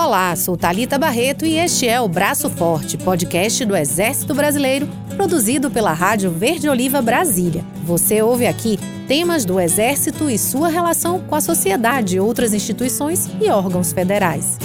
Olá, sou Talita Barreto e este é o Braço Forte, podcast do Exército Brasileiro, produzido pela Rádio Verde Oliva Brasília. Você ouve aqui temas do Exército e sua relação com a sociedade, outras instituições e órgãos federais.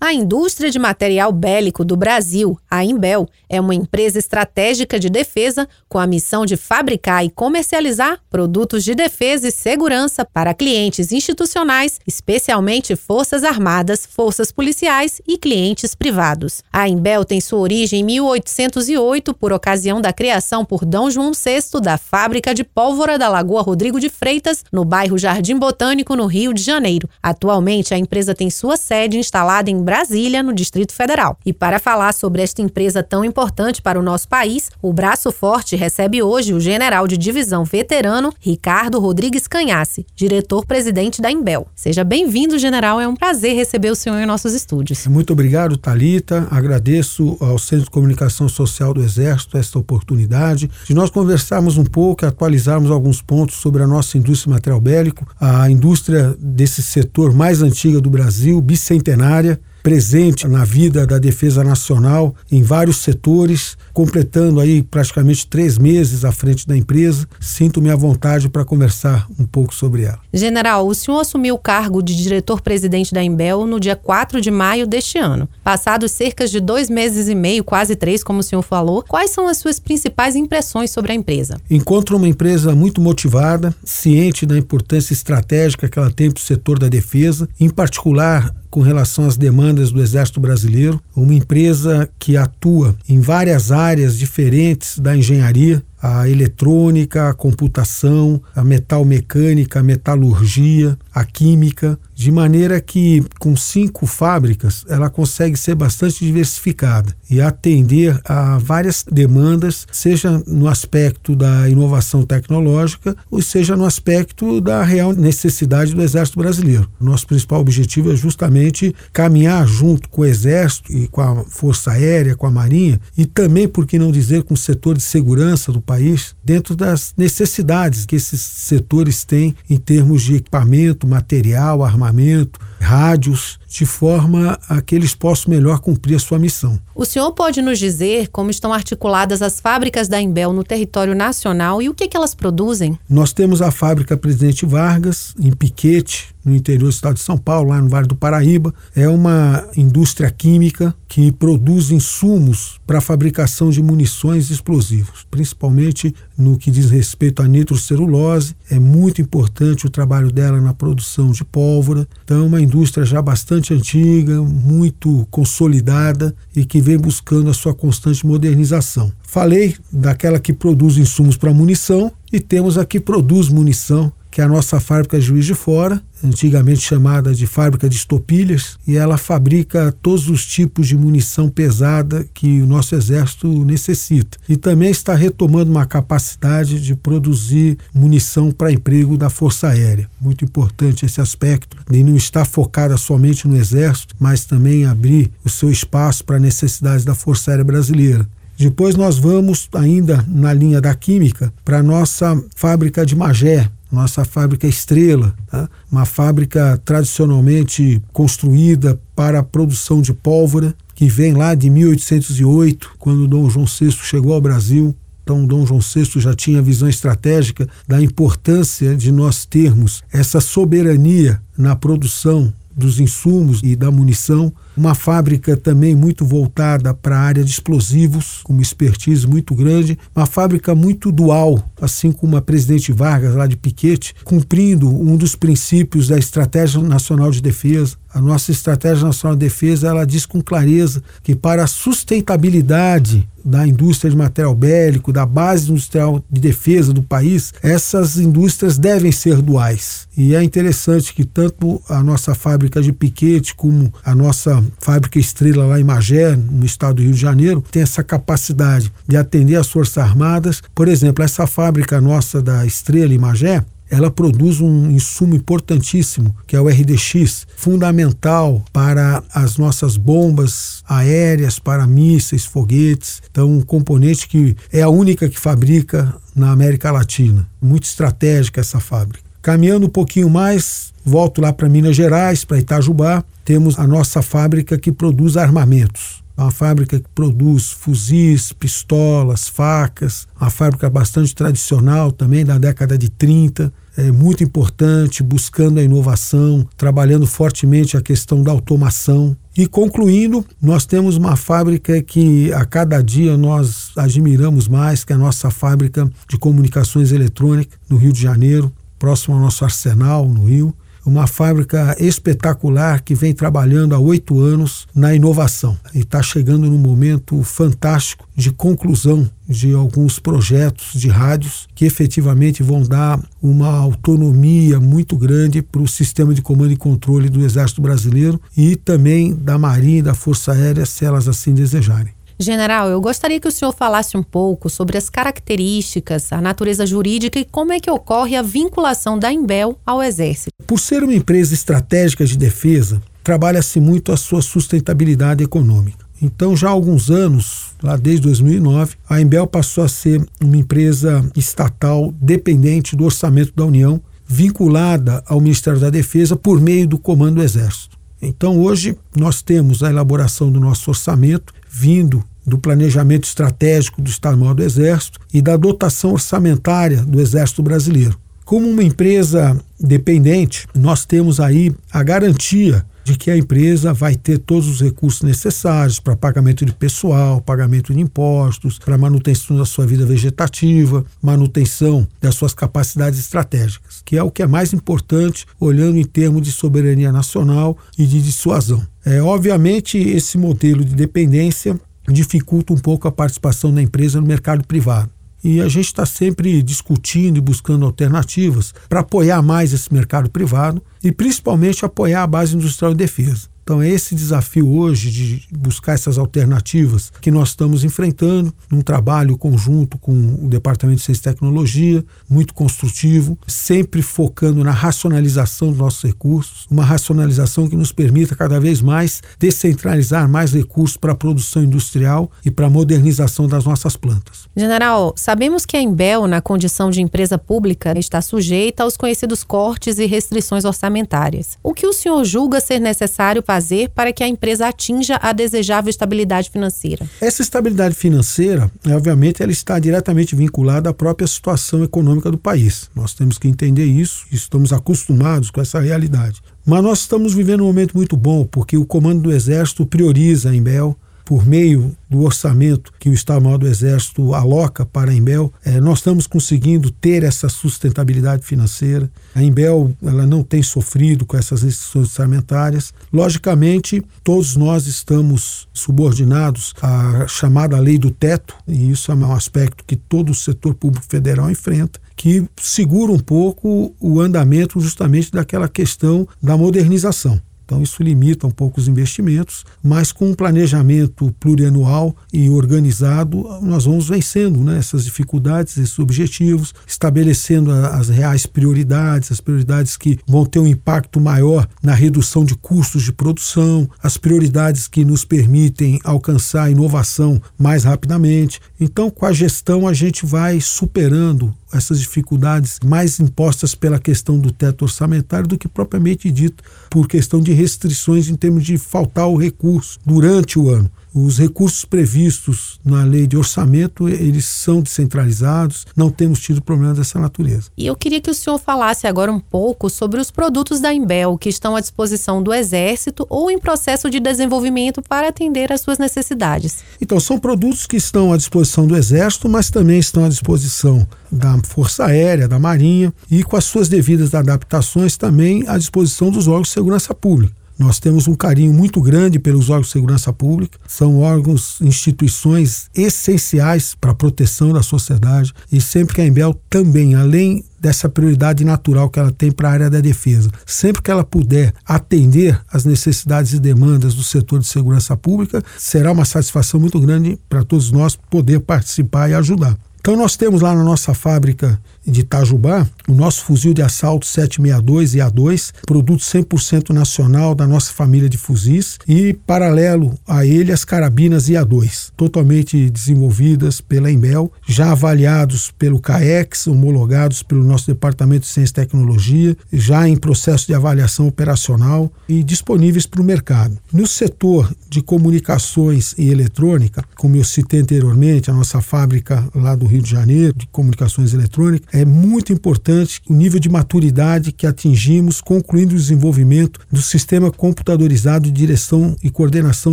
A indústria de material bélico do Brasil, a Imbel, é uma empresa estratégica de defesa com a missão de fabricar e comercializar produtos de defesa e segurança para clientes institucionais, especialmente Forças Armadas, Forças Policiais e clientes privados. A Imbel tem sua origem em 1808 por ocasião da criação por D. João VI da fábrica de pólvora da Lagoa Rodrigo de Freitas, no bairro Jardim Botânico, no Rio de Janeiro. Atualmente, a empresa tem sua sede instalada em Brasília, no Distrito Federal. E para falar sobre esta empresa tão importante para o nosso país, o Braço Forte recebe hoje o general de divisão veterano Ricardo Rodrigues Canhasse, diretor-presidente da Imbel. Seja bem-vindo, general. É um prazer receber o senhor em nossos estúdios. Muito obrigado, Talita. Agradeço ao Centro de Comunicação Social do Exército esta oportunidade de nós conversarmos um pouco e atualizarmos alguns pontos sobre a nossa indústria material bélico, a indústria desse setor mais antiga do Brasil, bicentenária, presente na vida da defesa nacional em vários setores, completando aí praticamente três meses à frente da empresa. Sinto-me à vontade para conversar um pouco sobre ela. General, o senhor assumiu o cargo de diretor-presidente da Embel no dia 4 de maio deste ano. Passados cerca de dois meses e meio, quase três, como o senhor falou, quais são as suas principais impressões sobre a empresa? Encontro uma empresa muito motivada, ciente da importância estratégica que ela tem para o setor da defesa, em particular com relação às demandas do Exército Brasileiro, uma empresa que atua em várias áreas diferentes da engenharia, a eletrônica, a computação, a metal mecânica, a metalurgia, a química, de maneira que com cinco fábricas ela consegue ser bastante diversificada e atender a várias demandas, seja no aspecto da inovação tecnológica ou seja no aspecto da real necessidade do Exército Brasileiro. Nosso principal objetivo é justamente caminhar junto com o Exército e com a Força Aérea, com a Marinha e também, por que não dizer, com o setor de segurança do país, dentro das necessidades que esses setores têm em termos de equipamento, material, armamento, rádios, de forma a que eles possam melhor cumprir a sua missão. O senhor pode nos dizer como estão articuladas as fábricas da Embel no território nacional e o que, que elas produzem? Nós temos a fábrica Presidente Vargas, em Piquete, no interior do estado de São Paulo, lá no Vale do Paraíba. É uma indústria química que produz insumos para a fabricação de munições e explosivos, principalmente no que diz respeito à nitrocelulose. É muito importante o trabalho dela na produção de pólvora. Então, é uma indústria já bastante antiga, muito consolidada e que vem buscando a sua constante modernização. Falei daquela que produz insumos para munição e temos a que produz munição que é a nossa fábrica Juiz de Fora, antigamente chamada de fábrica de estopilhas, e ela fabrica todos os tipos de munição pesada que o nosso exército necessita. E também está retomando uma capacidade de produzir munição para emprego da Força Aérea. Muito importante esse aspecto de não estar focada somente no exército, mas também abrir o seu espaço para necessidades da Força Aérea Brasileira. Depois nós vamos ainda na linha da química para nossa fábrica de Magé, nossa fábrica Estrela, tá? uma fábrica tradicionalmente construída para a produção de pólvora, que vem lá de 1808, quando Dom João VI chegou ao Brasil. Então, Dom João VI já tinha visão estratégica da importância de nós termos essa soberania na produção dos insumos e da munição, uma fábrica também muito voltada para a área de explosivos, com uma expertise muito grande, uma fábrica muito dual, assim como a Presidente Vargas lá de Piquete, cumprindo um dos princípios da Estratégia Nacional de Defesa. A nossa Estratégia Nacional de Defesa, ela diz com clareza que para a sustentabilidade da indústria de material bélico, da base industrial de defesa do país, essas indústrias devem ser duais. E é interessante que tanto a nossa fábrica de Piquete como a nossa fábrica Estrela lá em Magé, no estado do Rio de Janeiro, tem essa capacidade de atender as Forças Armadas. Por exemplo, essa fábrica nossa da Estrela em Magé, ela produz um insumo importantíssimo, que é o RDX, fundamental para as nossas bombas aéreas, para mísseis, foguetes. Então, um componente que é a única que fabrica na América Latina. Muito estratégica essa fábrica. Caminhando um pouquinho mais, volto lá para Minas Gerais, para Itajubá, temos a nossa fábrica que produz armamentos. É uma fábrica que produz fuzis, pistolas, facas, uma fábrica bastante tradicional também da década de 30, é muito importante, buscando a inovação, trabalhando fortemente a questão da automação. E concluindo, nós temos uma fábrica que a cada dia nós admiramos mais, que é a nossa fábrica de comunicações eletrônicas no Rio de Janeiro, próximo ao nosso arsenal no Rio uma fábrica espetacular que vem trabalhando há oito anos na inovação e está chegando num momento fantástico de conclusão de alguns projetos de rádios que efetivamente vão dar uma autonomia muito grande para o sistema de comando e controle do Exército Brasileiro e também da Marinha e da Força Aérea, se elas assim desejarem. General, eu gostaria que o senhor falasse um pouco sobre as características, a natureza jurídica e como é que ocorre a vinculação da Imbel ao Exército. Por ser uma empresa estratégica de defesa, trabalha-se muito a sua sustentabilidade econômica. Então, já há alguns anos, lá desde 2009, a Embel passou a ser uma empresa estatal dependente do orçamento da União, vinculada ao Ministério da Defesa por meio do Comando do Exército. Então, hoje, nós temos a elaboração do nosso orçamento vindo do planejamento estratégico do Estado-Maior do Exército e da dotação orçamentária do Exército Brasileiro. Como uma empresa dependente, nós temos aí a garantia de que a empresa vai ter todos os recursos necessários para pagamento de pessoal, pagamento de impostos, para manutenção da sua vida vegetativa, manutenção das suas capacidades estratégicas, que é o que é mais importante olhando em termos de soberania nacional e de dissuasão. É, obviamente, esse modelo de dependência dificulta um pouco a participação da empresa no mercado privado. E a gente está sempre discutindo e buscando alternativas para apoiar mais esse mercado privado e principalmente apoiar a base industrial de defesa. Então é esse desafio hoje de buscar essas alternativas que nós estamos enfrentando num trabalho conjunto com o Departamento de Ciência e Tecnologia, muito construtivo, sempre focando na racionalização dos nossos recursos, uma racionalização que nos permita cada vez mais descentralizar mais recursos para a produção industrial e para a modernização das nossas plantas. General, sabemos que a Embel, na condição de empresa pública, está sujeita aos conhecidos cortes e restrições orçamentárias. O que o senhor julga ser necessário para fazer para que a empresa atinja a desejável estabilidade financeira? Essa estabilidade financeira, obviamente, ela está diretamente vinculada à própria situação econômica do país. Nós temos que entender isso estamos acostumados com essa realidade. Mas nós estamos vivendo um momento muito bom, porque o comando do Exército prioriza a Embel, por meio do orçamento que o Estado-Maior do Exército aloca para a Embel, é, nós estamos conseguindo ter essa sustentabilidade financeira. A Embel ela não tem sofrido com essas restrições orçamentárias. Logicamente, todos nós estamos subordinados à chamada lei do teto, e isso é um aspecto que todo o setor público federal enfrenta que segura um pouco o andamento justamente daquela questão da modernização. Então, isso limita um pouco os investimentos, mas com um planejamento plurianual e organizado, nós vamos vencendo né, essas dificuldades, esses objetivos, estabelecendo as reais prioridades, as prioridades que vão ter um impacto maior na redução de custos de produção, as prioridades que nos permitem alcançar a inovação mais rapidamente. Então, com a gestão, a gente vai superando essas dificuldades mais impostas pela questão do teto orçamentário do que propriamente dito por questão de restrições em termos de faltar o recurso durante o ano. Os recursos previstos na lei de orçamento, eles são descentralizados, não temos tido problema dessa natureza. E eu queria que o senhor falasse agora um pouco sobre os produtos da Embel que estão à disposição do Exército ou em processo de desenvolvimento para atender às suas necessidades. Então, são produtos que estão à disposição do Exército, mas também estão à disposição da Força Aérea, da Marinha e com as suas devidas adaptações também à disposição dos órgãos de segurança pública. Nós temos um carinho muito grande pelos órgãos de segurança pública, são órgãos, instituições essenciais para a proteção da sociedade e sempre que a Embel também, além dessa prioridade natural que ela tem para a área da defesa. Sempre que ela puder atender às necessidades e demandas do setor de segurança pública, será uma satisfação muito grande para todos nós poder participar e ajudar. Então nós temos lá na nossa fábrica de Itajubá, o nosso fuzil de assalto 762 e A2, produto 100% nacional da nossa família de fuzis, e paralelo a ele as carabinas IA2, totalmente desenvolvidas pela Embel, já avaliados pelo CAEX, homologados pelo nosso Departamento de Ciência e Tecnologia, já em processo de avaliação operacional e disponíveis para o mercado. No setor de comunicações e eletrônica, como eu citei anteriormente, a nossa fábrica lá do Rio de Janeiro de comunicações eletrônicas, é muito importante o nível de maturidade que atingimos concluindo o desenvolvimento do sistema computadorizado de direção e coordenação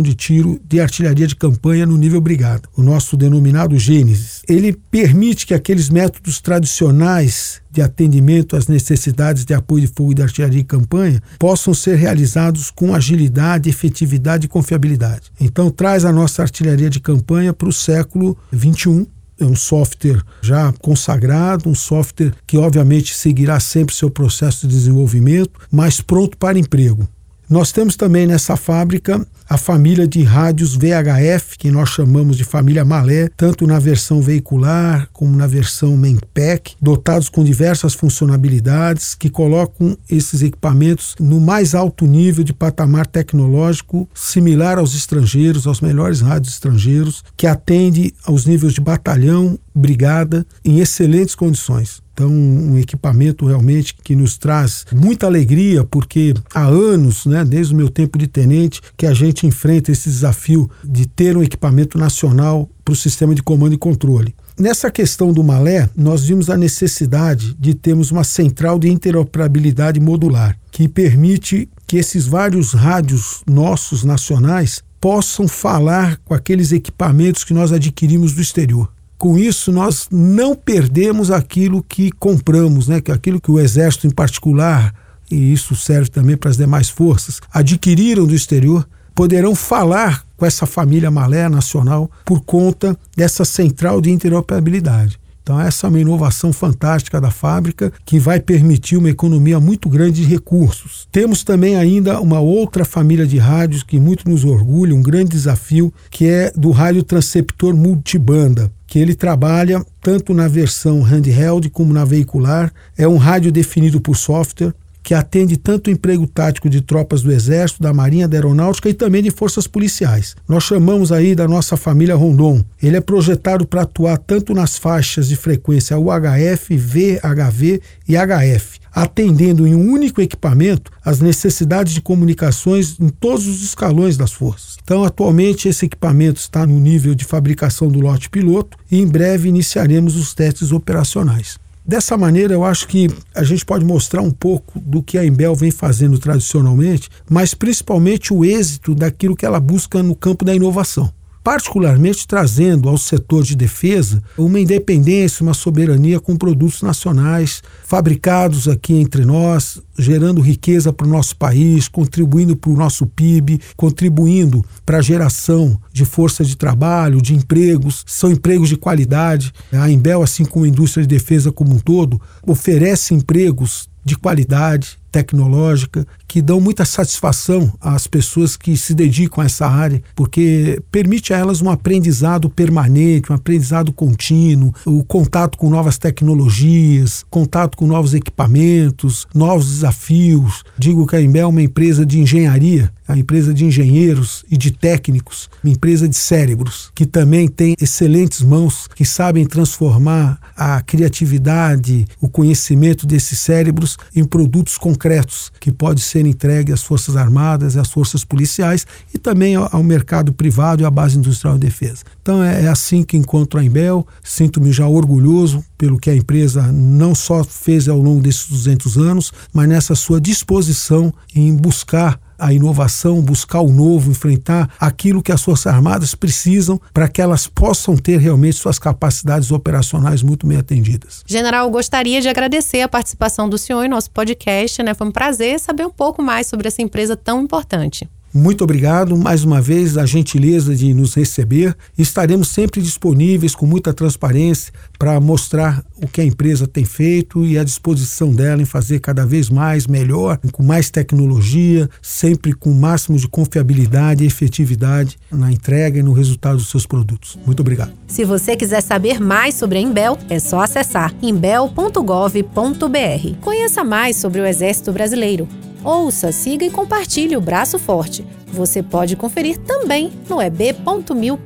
de tiro de artilharia de campanha no nível brigada, o nosso denominado Gênesis. Ele permite que aqueles métodos tradicionais de atendimento às necessidades de apoio de fogo e de artilharia de campanha possam ser realizados com agilidade, efetividade e confiabilidade. Então, traz a nossa artilharia de campanha para o século XXI, é um software já consagrado, um software que obviamente seguirá sempre seu processo de desenvolvimento, mas pronto para emprego. Nós temos também nessa fábrica a família de rádios VHF, que nós chamamos de família Malé, tanto na versão veicular como na versão Mainpack, dotados com diversas funcionalidades que colocam esses equipamentos no mais alto nível de patamar tecnológico, similar aos estrangeiros, aos melhores rádios estrangeiros, que atende aos níveis de batalhão, brigada, em excelentes condições. Então, um equipamento realmente que nos traz muita alegria, porque há anos, né, desde o meu tempo de tenente, que a gente enfrenta esse desafio de ter um equipamento nacional para o sistema de comando e controle. Nessa questão do malé, nós vimos a necessidade de termos uma central de interoperabilidade modular, que permite que esses vários rádios nossos nacionais possam falar com aqueles equipamentos que nós adquirimos do exterior. Com isso, nós não perdemos aquilo que compramos, né? que aquilo que o Exército, em particular, e isso serve também para as demais forças, adquiriram do exterior, poderão falar com essa família Malé nacional por conta dessa central de interoperabilidade. Então, essa é uma inovação fantástica da fábrica que vai permitir uma economia muito grande de recursos. Temos também ainda uma outra família de rádios que muito nos orgulha, um grande desafio, que é do rádio transceptor multibanda que ele trabalha tanto na versão handheld como na veicular. É um rádio definido por software que atende tanto o emprego tático de tropas do Exército, da Marinha, da Aeronáutica e também de forças policiais. Nós chamamos aí da nossa família Rondon. Ele é projetado para atuar tanto nas faixas de frequência UHF, VHV e HF, atendendo em um único equipamento as necessidades de comunicações em todos os escalões das forças. Então, atualmente, esse equipamento está no nível de fabricação do lote piloto e em breve iniciaremos os testes operacionais. Dessa maneira, eu acho que a gente pode mostrar um pouco do que a Embel vem fazendo tradicionalmente, mas principalmente o êxito daquilo que ela busca no campo da inovação particularmente trazendo ao setor de defesa uma independência, uma soberania com produtos nacionais fabricados aqui entre nós, gerando riqueza para o nosso país, contribuindo para o nosso PIB, contribuindo para a geração de força de trabalho, de empregos, são empregos de qualidade. A Embel, assim como a indústria de defesa como um todo, oferece empregos de qualidade, tecnológica que dão muita satisfação às pessoas que se dedicam a essa área, porque permite a elas um aprendizado permanente, um aprendizado contínuo, o contato com novas tecnologias, contato com novos equipamentos, novos desafios. Digo que a Embel é uma empresa de engenharia, é uma empresa de engenheiros e de técnicos, uma empresa de cérebros, que também tem excelentes mãos que sabem transformar a criatividade, o conhecimento desses cérebros em produtos concretos concretos que pode ser entregue às Forças Armadas às forças policiais e também ao, ao mercado privado e à base industrial de defesa. Então é, é assim que encontro a Embel, sinto-me já orgulhoso pelo que a empresa não só fez ao longo desses 200 anos, mas nessa sua disposição em buscar a inovação, buscar o novo, enfrentar aquilo que as Forças Armadas precisam para que elas possam ter realmente suas capacidades operacionais muito bem atendidas. General, gostaria de agradecer a participação do senhor em nosso podcast, né? Foi um prazer saber um pouco mais sobre essa empresa tão importante. Muito obrigado mais uma vez a gentileza de nos receber. Estaremos sempre disponíveis com muita transparência para mostrar o que a empresa tem feito e a disposição dela em fazer cada vez mais, melhor, com mais tecnologia, sempre com o máximo de confiabilidade e efetividade na entrega e no resultado dos seus produtos. Muito obrigado. Se você quiser saber mais sobre a Imbel, é só acessar imbel.gov.br. Conheça mais sobre o Exército Brasileiro. Ouça, siga e compartilhe o Braço Forte. Você pode conferir também no eb.mil.br.